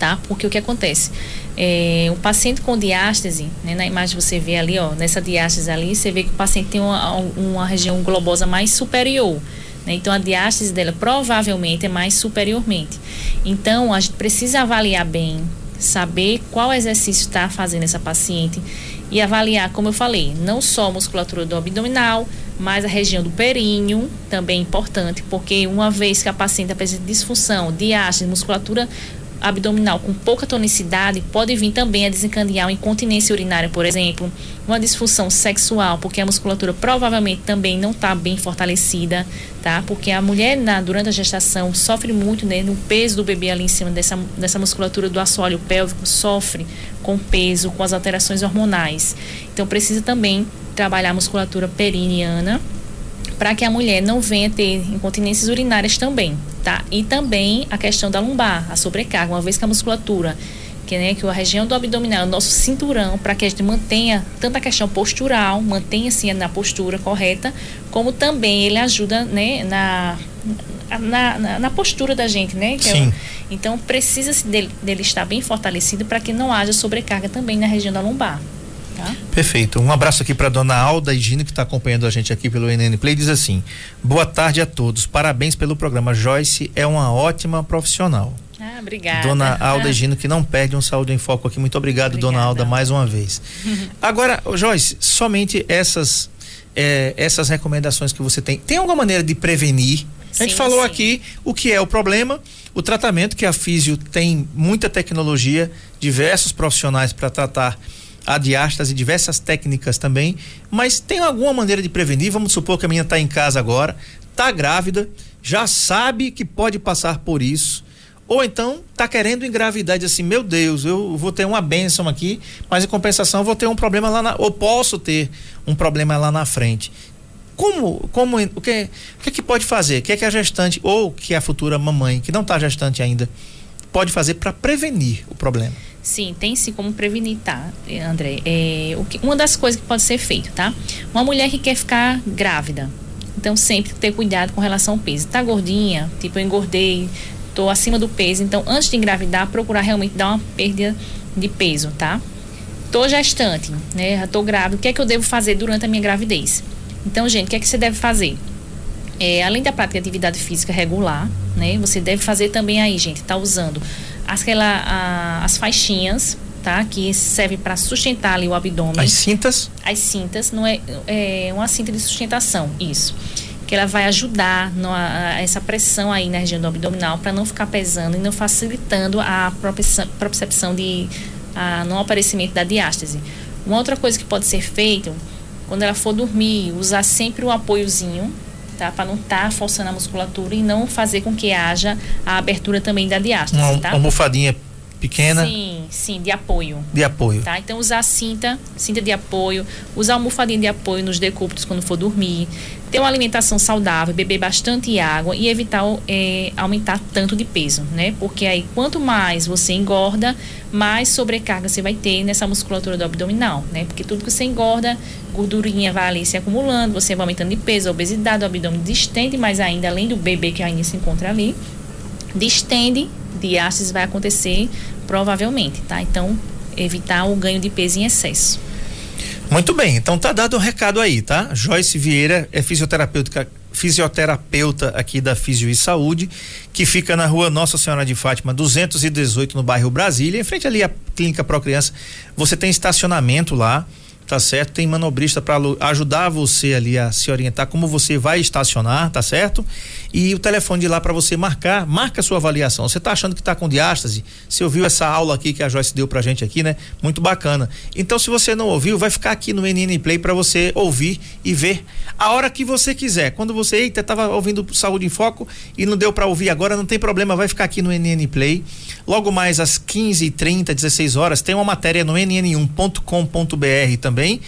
tá? Porque o que acontece? É, o paciente com diástase, né, na imagem você vê ali, ó, nessa diástase ali, você vê que o paciente tem uma, uma região globosa mais superior. Né? Então, a diástase dela provavelmente é mais superiormente. Então, a gente precisa avaliar bem, saber qual exercício está fazendo essa paciente e avaliar, como eu falei, não só a musculatura do abdominal, mas a região do períneo, também é importante, porque uma vez que a paciente apresenta disfunção, diástase, musculatura abdominal com pouca tonicidade pode vir também a desencadear uma incontinência urinária, por exemplo, uma disfunção sexual, porque a musculatura provavelmente também não está bem fortalecida, tá? Porque a mulher na, durante a gestação sofre muito né, no peso do bebê ali em cima dessa, dessa musculatura do assoalho pélvico, sofre com peso, com as alterações hormonais. Então precisa também trabalhar a musculatura perineana para que a mulher não venha ter incontinências urinárias também, tá? E também a questão da lombar, a sobrecarga, uma vez que a musculatura, que, né, que a região do abdominal, o nosso cinturão, para que a gente mantenha tanto a questão postural, mantenha assim na postura correta, como também ele ajuda, né, na na, na, na, postura da gente, né? É Sim. Então precisa dele, dele estar bem fortalecido para que não haja sobrecarga também na região da lombar. Tá? Perfeito. Um abraço aqui para dona Alda Higino, que está acompanhando a gente aqui pelo NN Play. Diz assim: Boa tarde a todos. Parabéns pelo programa. Joyce é uma ótima profissional. Ah, obrigada. Dona Alda Gino, que não perde um Saúde em Foco aqui. Muito obrigado, Obrigada. Dona Alda, mais uma vez. [laughs] Agora, Joyce, somente essas, eh, essas recomendações que você tem. Tem alguma maneira de prevenir? A gente Sim, falou sim. aqui o que é o problema, o tratamento, que a Físio tem muita tecnologia, diversos profissionais para tratar a diástase, diversas técnicas também, mas tem alguma maneira de prevenir? Vamos supor que a menina está em casa agora, está grávida, já sabe que pode passar por isso, ou então está querendo engravidar e diz assim, meu Deus, eu vou ter uma bênção aqui, mas em compensação vou ter um problema lá na, ou posso ter um problema lá na frente. Como, como, o que, o que é que pode fazer? O que é que a gestante ou que a futura mamãe, que não está gestante ainda, pode fazer para prevenir o problema? Sim, tem sim como prevenir, tá, André? É, o que, uma das coisas que pode ser feito, tá? Uma mulher que quer ficar grávida, então sempre ter cuidado com relação ao peso. Tá gordinha, tipo eu engordei, tô acima do peso, então antes de engravidar, procurar realmente dar uma perda de peso, tá? Tô gestante, né? Já tô grávida, o que é que eu devo fazer durante a minha gravidez? Então, gente, o que é que você deve fazer? É, além da prática de atividade física regular, né? Você deve fazer também aí, gente, tá usando aquela, a- as faixinhas, tá? Que servem para sustentar ali o abdômen. As cintas, As cintas, não é, é uma cinta de sustentação, isso. Que ela vai ajudar no, a, a essa pressão aí na região do abdominal para não ficar pesando e não facilitando a propriocepção de a, no aparecimento da diástase. Uma outra coisa que pode ser feita, quando ela for dormir, usar sempre um apoiozinho, tá? Para não estar forçando a musculatura e não fazer com que haja a abertura também da diástase, uma, tá? uma almofadinha pequena Sim, sim, de apoio. de apoio. Tá? Então usar cinta, cinta de apoio, usar almofadinha de apoio nos decúbitos quando for dormir, ter uma alimentação saudável, beber bastante água e evitar eh, aumentar tanto de peso, né? Porque aí quanto mais você engorda, mais sobrecarga você vai ter nessa musculatura do abdominal, né? Porque tudo que você engorda, gordurinha vai ali se acumulando, você vai aumentando de peso, a obesidade, o abdômen distende mais ainda, além do bebê que ainda se encontra ali distende, diástase vai acontecer provavelmente, tá? Então, evitar o ganho de peso em excesso. Muito bem, então tá dado o recado aí, tá? Joyce Vieira é fisioterapeuta, fisioterapeuta aqui da Fisio e Saúde, que fica na rua Nossa Senhora de Fátima, 218, no bairro Brasília, em frente ali à Clínica Pro Criança. Você tem estacionamento lá, tá certo? Tem manobrista para ajudar você ali a se orientar como você vai estacionar, tá certo? E o telefone de lá para você marcar, marca a sua avaliação. Você tá achando que tá com diástase? Você ouviu essa aula aqui que a Joyce deu pra gente aqui, né? Muito bacana. Então, se você não ouviu, vai ficar aqui no NN Play para você ouvir e ver a hora que você quiser. Quando você, eita, tava ouvindo Saúde em Foco e não deu para ouvir agora, não tem problema, vai ficar aqui no NN Play. Logo mais às 15h30, 16 horas, tem uma matéria no nn1.com.br também.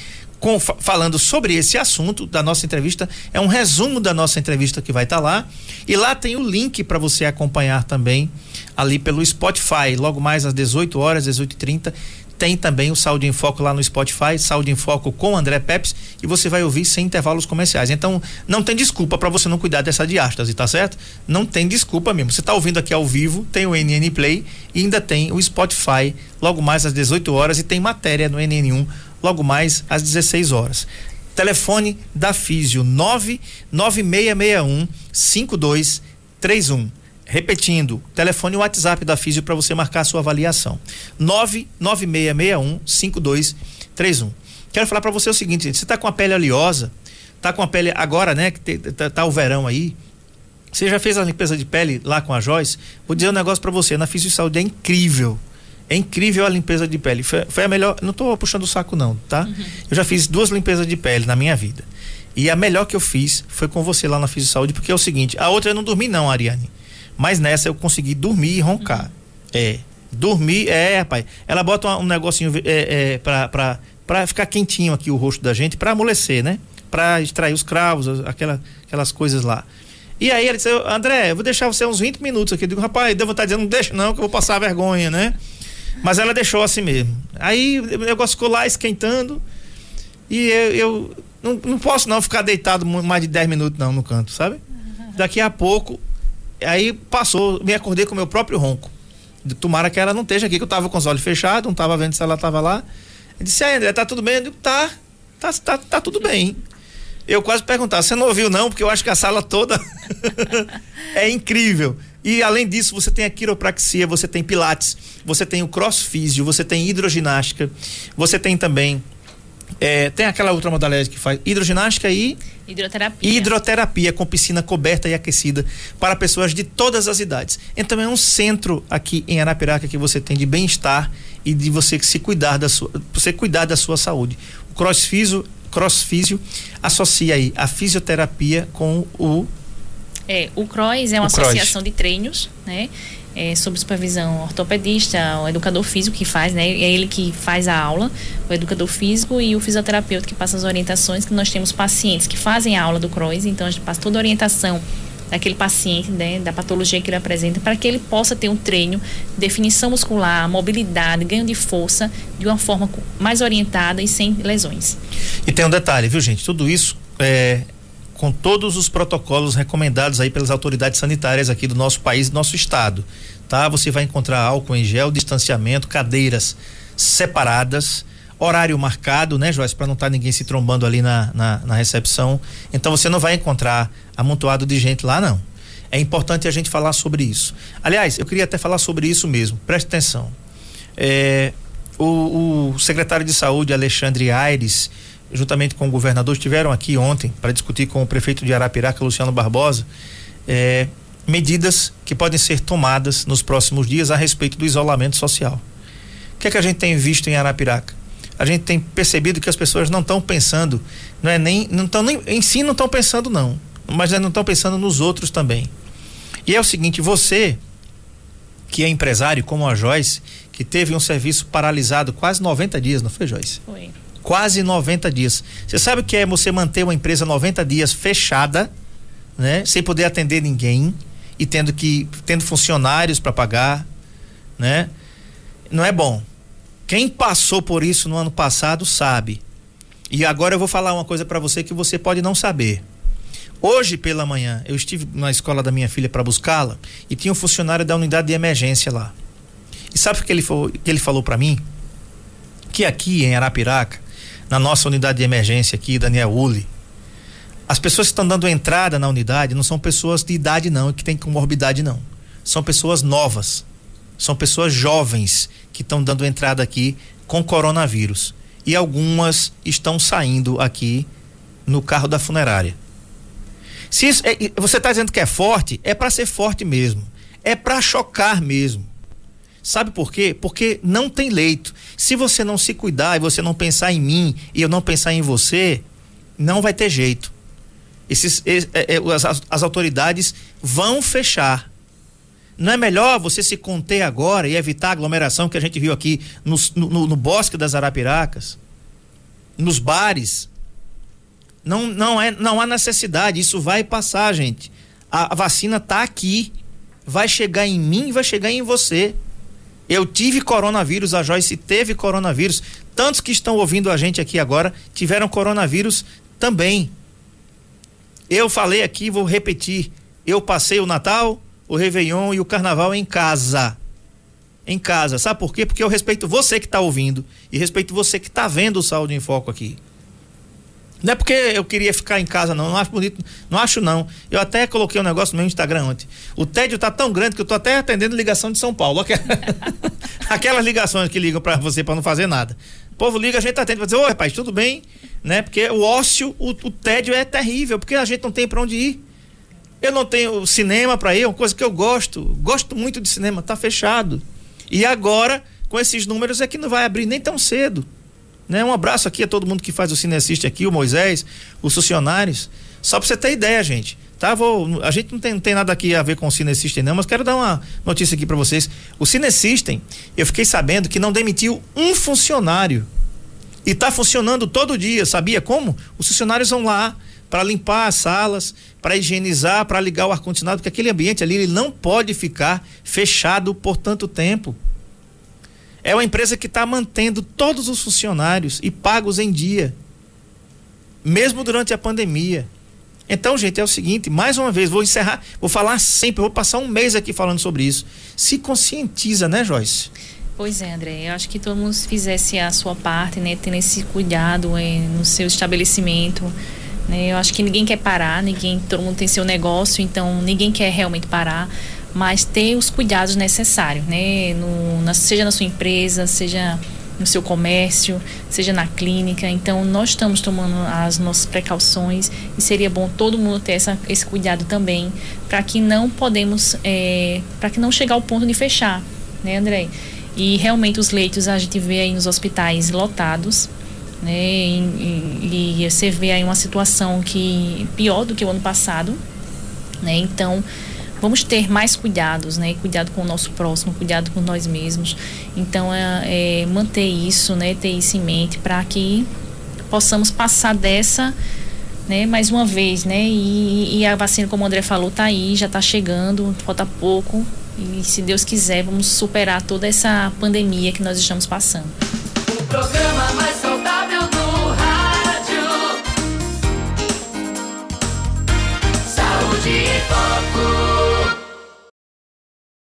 Com, fa- falando sobre esse assunto da nossa entrevista, é um resumo da nossa entrevista que vai estar lá. E lá tem o link para você acompanhar também ali pelo Spotify. Logo mais às 18 horas, 18h30, tem também o Saúde em Foco lá no Spotify, Saúde em Foco com André Peps, e você vai ouvir sem intervalos comerciais. Então, não tem desculpa para você não cuidar dessa diástase, tá certo? Não tem desculpa mesmo. Você tá ouvindo aqui ao vivo, tem o NN Play e ainda tem o Spotify logo mais às 18 horas e tem matéria no NN1 logo mais às 16 horas. Telefone da Físio 99661 5231. Repetindo, telefone e WhatsApp da Físio para você marcar a sua avaliação. 99661 5231. Quero falar para você o seguinte, gente, você tá com a pele oleosa, tá com a pele agora, né, que tá, tá o verão aí, você já fez a limpeza de pele lá com a Joyce? Vou dizer um negócio para você, na Físio Saúde é incrível. É incrível a limpeza de pele. Foi, foi a melhor. Não tô puxando o saco, não, tá? Eu já fiz duas limpezas de pele na minha vida. E a melhor que eu fiz foi com você lá na Físio Saúde, porque é o seguinte: a outra eu não dormi, não, Ariane. Mas nessa eu consegui dormir e roncar. É. Dormir, é, rapaz. Ela bota um negocinho é, é, pra, pra, pra ficar quentinho aqui o rosto da gente, pra amolecer, né? Pra extrair os cravos, aquela, aquelas coisas lá. E aí ele disse, André, eu vou deixar você uns 20 minutos aqui. Eu digo, rapaz, deu vontade de dizer, não deixa não, que eu vou passar vergonha, né? Mas ela deixou assim mesmo. Aí o negócio ficou lá esquentando. E eu, eu não, não posso não ficar deitado mais de 10 minutos não no canto, sabe? [laughs] Daqui a pouco, aí passou, me acordei com o meu próprio ronco. Tomara que ela não esteja aqui, que eu tava com os olhos fechados, não tava vendo se ela tava lá. Eu disse, aí André, tá tudo bem? Eu digo, tá, tá, tá, tá tudo bem. Eu quase perguntava, você não ouviu não? Porque eu acho que a sala toda [laughs] é incrível. E além disso, você tem a quiropraxia, você tem pilates, você tem o crossfísio, você tem hidroginástica, você tem também é, tem aquela outra modalidade que faz hidroginástica e hidroterapia. hidroterapia com piscina coberta e aquecida para pessoas de todas as idades. Então é um centro aqui em Arapiraca que você tem de bem-estar e de você se cuidar da sua, você cuidar da sua saúde. O crossfísio, crossfísio associa aí a fisioterapia com o é, o CROIS é uma associação de treinos, né? É, sob supervisão ortopedista, o educador físico que faz, né? É ele que faz a aula, o educador físico e o fisioterapeuta que passa as orientações, que nós temos pacientes que fazem a aula do CROIS, então a gente passa toda a orientação daquele paciente, né, da patologia que ele apresenta, para que ele possa ter um treino, definição muscular, mobilidade, ganho de força, de uma forma mais orientada e sem lesões. E tem um detalhe, viu, gente? Tudo isso é com todos os protocolos recomendados aí pelas autoridades sanitárias aqui do nosso país, do nosso estado, tá? Você vai encontrar álcool em gel, distanciamento, cadeiras separadas, horário marcado, né, Joyce, para não estar ninguém se trombando ali na, na, na recepção. Então você não vai encontrar amontoado de gente lá, não. É importante a gente falar sobre isso. Aliás, eu queria até falar sobre isso mesmo. Preste atenção. É, o, o secretário de saúde, Alexandre Aires, juntamente com o governador, estiveram aqui ontem para discutir com o prefeito de Arapiraca, Luciano Barbosa, é, medidas que podem ser tomadas nos próximos dias a respeito do isolamento social. O que é que a gente tem visto em Arapiraca? A gente tem percebido que as pessoas não estão pensando, não é nem, não estão nem em si não estão pensando não, mas não estão pensando nos outros também. E é o seguinte, você que é empresário como a Joyce, que teve um serviço paralisado quase 90 dias, não foi, Joyce? Foi. Quase 90 dias. Você sabe o que é você manter uma empresa 90 dias fechada, né? Sem poder atender ninguém e tendo que tendo funcionários para pagar, né? Não é bom. Quem passou por isso no ano passado sabe. E agora eu vou falar uma coisa para você que você pode não saber. Hoje pela manhã eu estive na escola da minha filha para buscá-la e tinha um funcionário da unidade de emergência lá. E sabe o que ele, falou- que ele falou para mim? Que aqui em Arapiraca, na nossa unidade de emergência aqui, Daniel Uli, as pessoas que estão dando entrada na unidade não são pessoas de idade não, que têm comorbidade não. São pessoas novas. São pessoas jovens que estão dando entrada aqui com coronavírus. E algumas estão saindo aqui no carro da funerária. Se é- você está dizendo que é forte, é para ser forte mesmo. É para chocar mesmo. Sabe por quê? Porque não tem leito. Se você não se cuidar e você não pensar em mim e eu não pensar em você, não vai ter jeito. Esses, es- é- é, as, as- autoridades vão fechar. Não é melhor você se conter agora e evitar a aglomeração que a gente viu aqui no, no- no bosque das Arapiracas, nos bares? Não, não, é, não há necessidade, isso vai passar, gente. A, a vacina tá aqui. Vai chegar em mim e vai chegar em você. Eu tive coronavírus, a Joyce teve coronavírus. Tantos que estão ouvindo a gente aqui agora tiveram coronavírus também. Eu falei aqui, vou repetir. Eu passei o Natal, o Réveillon e o Carnaval em casa. Em casa. Sabe por quê? Porque eu respeito você que está ouvindo e respeito você que está vendo o Saúde em Foco aqui. Não é porque eu queria ficar em casa, não. Não acho bonito. Não acho, não. Eu até coloquei um negócio no meu Instagram ontem. O tédio tá tão grande que eu tô até atendendo ligação de São Paulo. Aquela- [laughs] Aquelas ligações que ligam para você para não fazer nada. O povo liga, a gente atende pra dizer, ô rapaz, tudo bem? Né? Porque o ócio, o, o tédio é terrível, porque a gente não tem para onde ir. Eu não tenho cinema para ir, é uma coisa que eu gosto. Gosto muito de cinema, tá fechado. E agora, com esses números, é que não vai abrir nem tão cedo. Né? Um abraço aqui a todo mundo que faz o Cine Assiste aqui, o Moisés, os funcionários. Só pra você ter ideia, gente. Tá? Vou, a gente não tem, não tem nada aqui a ver com o Cine System, não, mas quero dar uma notícia aqui para vocês. O Cine System, eu fiquei sabendo que não demitiu um funcionário. E tá funcionando todo dia, sabia como? Os funcionários vão lá para limpar as salas, para higienizar, para ligar o ar-condicionado, porque aquele ambiente ali ele não pode ficar fechado por tanto tempo. É uma empresa que está mantendo todos os funcionários e pagos em dia, mesmo durante a pandemia. Então, gente, é o seguinte, mais uma vez, vou encerrar, vou falar sempre, vou passar um mês aqui falando sobre isso. Se conscientiza, né, Joyce? Pois é, André. Eu acho que todo mundo fizesse a sua parte, né? Tendo esse cuidado eh, no seu estabelecimento. Né? Eu acho que ninguém quer parar, ninguém, todo mundo tem seu negócio, então ninguém quer realmente parar. Mas ter os cuidados necessários, né? No, na, seja na sua empresa, seja no seu comércio, seja na clínica. Então, nós estamos tomando as nossas precauções e seria bom todo mundo ter essa, esse cuidado também, para que não podemos, é, para que não chegar ao ponto de fechar, né, André? E realmente os leitos a gente vê aí nos hospitais lotados, né? E, e, e você vê aí uma situação que pior do que o ano passado, né? Então, vamos ter mais cuidados, né? Cuidado com o nosso próximo, cuidado com nós mesmos. Então, é, é manter isso, né? Ter isso em mente para que possamos passar dessa, né? Mais uma vez, né? E, e a vacina, como o André falou, tá aí, já está chegando, falta pouco. E se Deus quiser, vamos superar toda essa pandemia que nós estamos passando. O programa mais